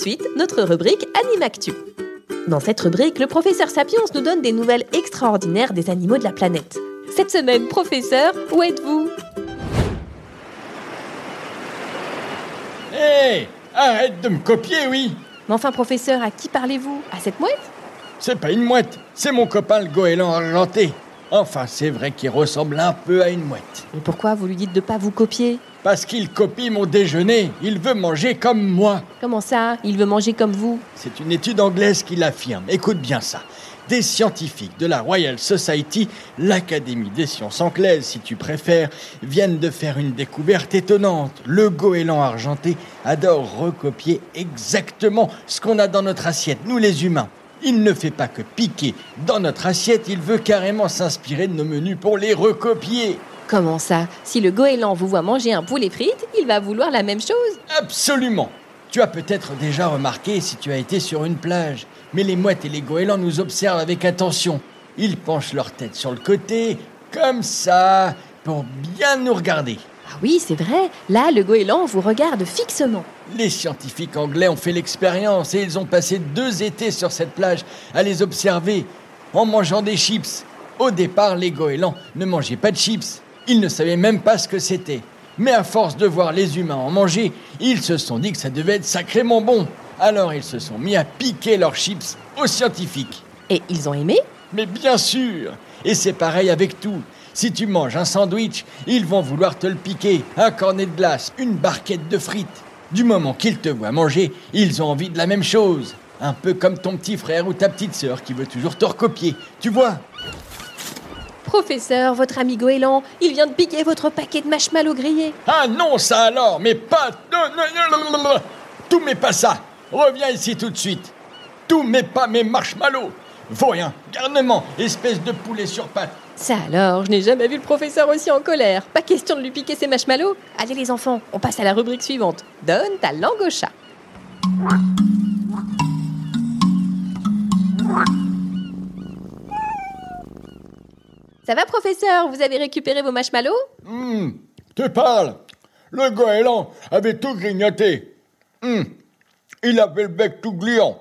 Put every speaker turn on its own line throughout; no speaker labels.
Suite, notre rubrique Animactu. Dans cette rubrique, le professeur Sapiens nous donne des nouvelles extraordinaires des animaux de la planète. Cette semaine, professeur, où êtes-vous?
Hé Arrête de me copier, oui
Mais enfin, professeur, à qui parlez-vous? À cette mouette?
C'est pas une mouette, c'est mon copain le goéland argenté. Enfin, c'est vrai qu'il ressemble un peu à une mouette.
Mais pourquoi vous lui dites de pas vous copier
Parce qu'il copie mon déjeuner, il veut manger comme moi.
Comment ça Il veut manger comme vous
C'est une étude anglaise qui l'affirme. Écoute bien ça. Des scientifiques de la Royal Society, l'Académie des sciences anglaises si tu préfères, viennent de faire une découverte étonnante. Le goéland argenté adore recopier exactement ce qu'on a dans notre assiette, nous les humains. Il ne fait pas que piquer dans notre assiette, il veut carrément s'inspirer de nos menus pour les recopier.
Comment ça? Si le goéland vous voit manger un poulet frites, il va vouloir la même chose
Absolument. Tu as peut-être déjà remarqué si tu as été sur une plage, mais les mouettes et les goélands nous observent avec attention. Ils penchent leur tête sur le côté, comme ça, pour bien nous regarder.
Ah oui, c'est vrai, là, le goéland vous regarde fixement.
Les scientifiques anglais ont fait l'expérience et ils ont passé deux étés sur cette plage à les observer en mangeant des chips. Au départ, les goélands ne mangeaient pas de chips. Ils ne savaient même pas ce que c'était. Mais à force de voir les humains en manger, ils se sont dit que ça devait être sacrément bon. Alors ils se sont mis à piquer leurs chips aux scientifiques.
Et ils ont aimé?
Mais bien sûr Et c'est pareil avec tout. Si tu manges un sandwich, ils vont vouloir te le piquer, un cornet de glace, une barquette de frites. Du moment qu'ils te voient manger, ils ont envie de la même chose. Un peu comme ton petit frère ou ta petite sœur qui veut toujours te recopier. Tu vois?
Professeur, votre ami goéland, il vient de piquer votre paquet de marshmallows grillés.
Ah non, ça alors, mais pas... Tout mais pas ça Reviens ici tout de suite Tout mais pas mes marshmallows Vaurien, garnement, espèce de poulet sur pattes
Ça alors, je n'ai jamais vu le professeur aussi en colère. Pas question de lui piquer ses marshmallows. Allez les enfants, on passe à la rubrique suivante. Donne ta langue au chat. Ça va professeur, vous avez récupéré vos marshmallows?
Hum, tu parles Le goéland avait tout grignoté. Hum, il avait le bec tout gluant.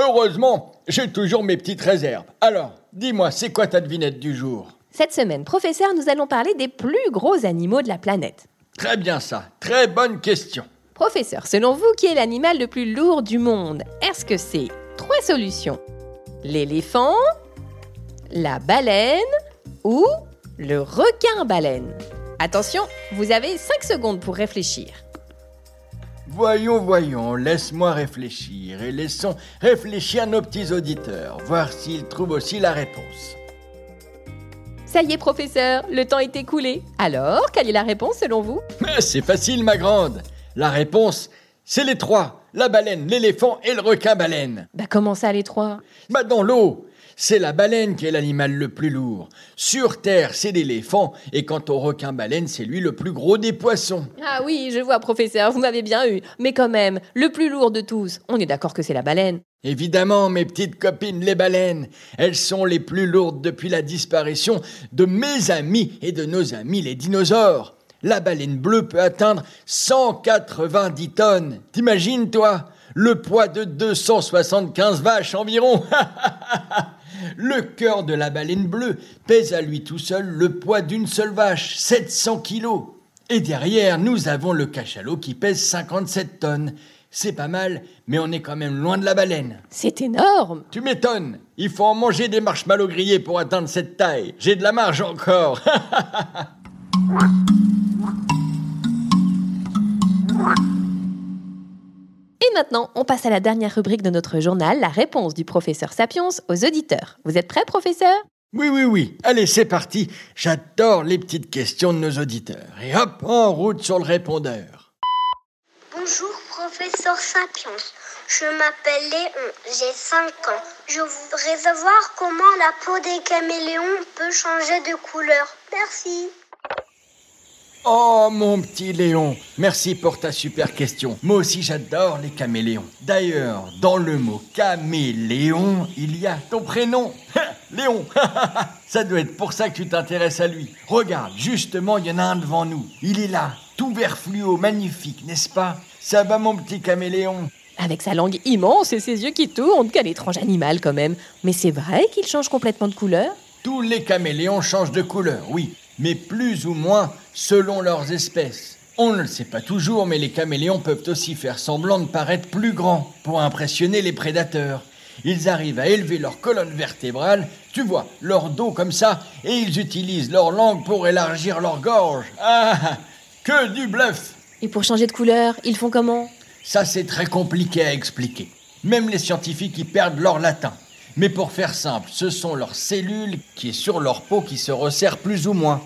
Heureusement, j'ai toujours mes petites réserves. Alors, dis-moi, c'est quoi ta devinette du jour?
Cette semaine, professeur, nous allons parler des plus gros animaux de la planète.
Très bien ça, très bonne question.
Professeur, selon vous, qui est l'animal le plus lourd du monde? Est-ce que c'est trois solutions? L'éléphant, la baleine ou le requin-baleine Attention, vous avez 5 secondes pour réfléchir.
Voyons, voyons, laisse-moi réfléchir et laissons réfléchir nos petits auditeurs, voir s'ils trouvent aussi la réponse.
Ça y est, professeur, le temps est écoulé. Alors, quelle est la réponse selon vous?
C'est facile, ma grande. La réponse, c'est les trois la baleine, l'éléphant et le requin-baleine.
Bah comment ça les trois?
Bah dans l'eau, c'est la baleine qui est l'animal le plus lourd. Sur Terre, c'est l'éléphant, et quant au requin-baleine, c'est lui le plus gros des poissons.
Ah oui, je vois, professeur, vous m'avez bien eu. Mais quand même, le plus lourd de tous, on est d'accord que c'est la baleine.
Évidemment, mes petites copines les baleines, elles sont les plus lourdes depuis la disparition de mes amis et de nos amis les dinosaures. La baleine bleue peut atteindre 190 tonnes. T'imagines, toi? Le poids de 275 vaches environ. le cœur de la baleine bleue pèse à lui tout seul le poids d'une seule vache, 700 kilos. Et derrière, nous avons le cachalot qui pèse 57 tonnes. C'est pas mal, mais on est quand même loin de la baleine.
C'est énorme
Tu m'étonnes. Il faut en manger des marshmallows grillés pour atteindre cette taille. J'ai de la marge encore.
Maintenant, on passe à la dernière rubrique de notre journal, la réponse du professeur Sapiens aux auditeurs. Vous êtes prêts, professeur?
Oui, oui, oui. Allez, c'est parti. J'adore les petites questions de nos auditeurs. Et hop, en route sur le répondeur.
Bonjour, professeur Sapiens. Je m'appelle Léon, j'ai 5 ans. Je voudrais savoir comment la peau des caméléons peut changer de couleur. Merci.
Oh mon petit Léon, merci pour ta super question. Moi aussi j'adore les caméléons. D'ailleurs, dans le mot caméléon, il y a ton prénom. Léon, ça doit être pour ça que tu t'intéresses à lui. Regarde, justement, il y en a un devant nous. Il est là, tout vert fluo, magnifique, n'est-ce pas? Ça va mon petit caméléon?
Avec sa langue immense et ses yeux qui tournent, quel étrange animal quand même. Mais c'est vrai qu'il change complètement de couleur?
Tous les caméléons changent de couleur, oui mais plus ou moins selon leurs espèces. On ne le sait pas toujours, mais les caméléons peuvent aussi faire semblant de paraître plus grands pour impressionner les prédateurs. Ils arrivent à élever leur colonne vertébrale, tu vois, leur dos comme ça, et ils utilisent leur langue pour élargir leur gorge. Ah Que du bluff
Et pour changer de couleur, ils font comment?
Ça c'est très compliqué à expliquer. Même les scientifiques y perdent leur latin. Mais pour faire simple, ce sont leurs cellules qui est sur leur peau qui se resserrent plus ou moins.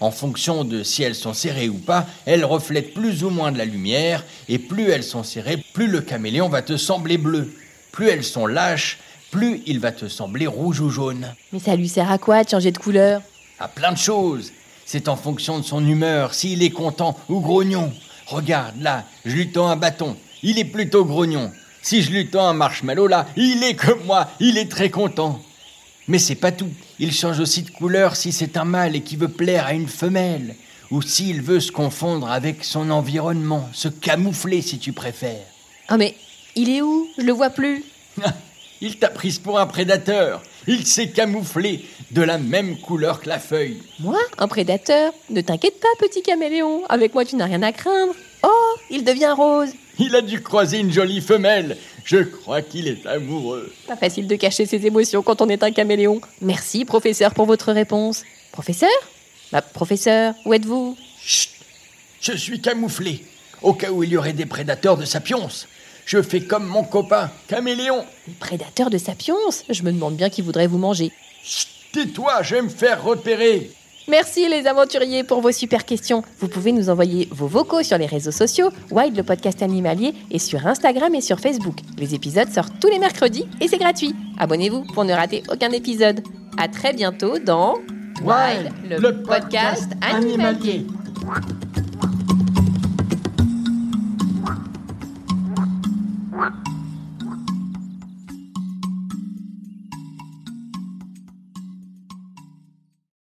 En fonction de si elles sont serrées ou pas, elles reflètent plus ou moins de la lumière, et plus elles sont serrées, plus le caméléon va te sembler bleu. Plus elles sont lâches, plus il va te sembler rouge ou jaune.
Mais ça lui sert à quoi de changer de couleur?
À plein de choses. C'est en fonction de son humeur, s'il est content ou grognon. Regarde, là, je lui tends un bâton. Il est plutôt grognon. Si je lui tends un marshmallow là, il est comme moi, il est très content. Mais c'est pas tout. Il change aussi de couleur si c'est un mâle et qui veut plaire à une femelle, ou s'il veut se confondre avec son environnement, se camoufler si tu préfères.
Ah mais il est où? Je le vois plus.
il t'a prise pour un prédateur. Il s'est camouflé de la même couleur que la feuille.
Moi Un prédateur? Ne t'inquiète pas, petit caméléon. Avec moi, tu n'as rien à craindre. Oh, il devient rose.
Il a dû croiser une jolie femelle. Je crois qu'il est amoureux.
Pas facile de cacher ses émotions quand on est un caméléon. Merci, professeur, pour votre réponse. Professeur? Bah, professeur, où êtes-vous?
Chut Je suis camouflé, au cas où il y aurait des prédateurs de sapiens. Je fais comme mon copain, caméléon.
Des prédateurs de sapiens Je me demande bien qui voudrait vous manger.
Chut Tais-toi, je vais me faire repérer.
Merci les aventuriers pour vos super questions. Vous pouvez nous envoyer vos vocaux sur les réseaux sociaux, Wild le podcast animalier, et sur Instagram et sur Facebook. Les épisodes sortent tous les mercredis et c'est gratuit. Abonnez-vous pour ne rater aucun épisode. À très bientôt dans
Wild, le, podcast, animalier.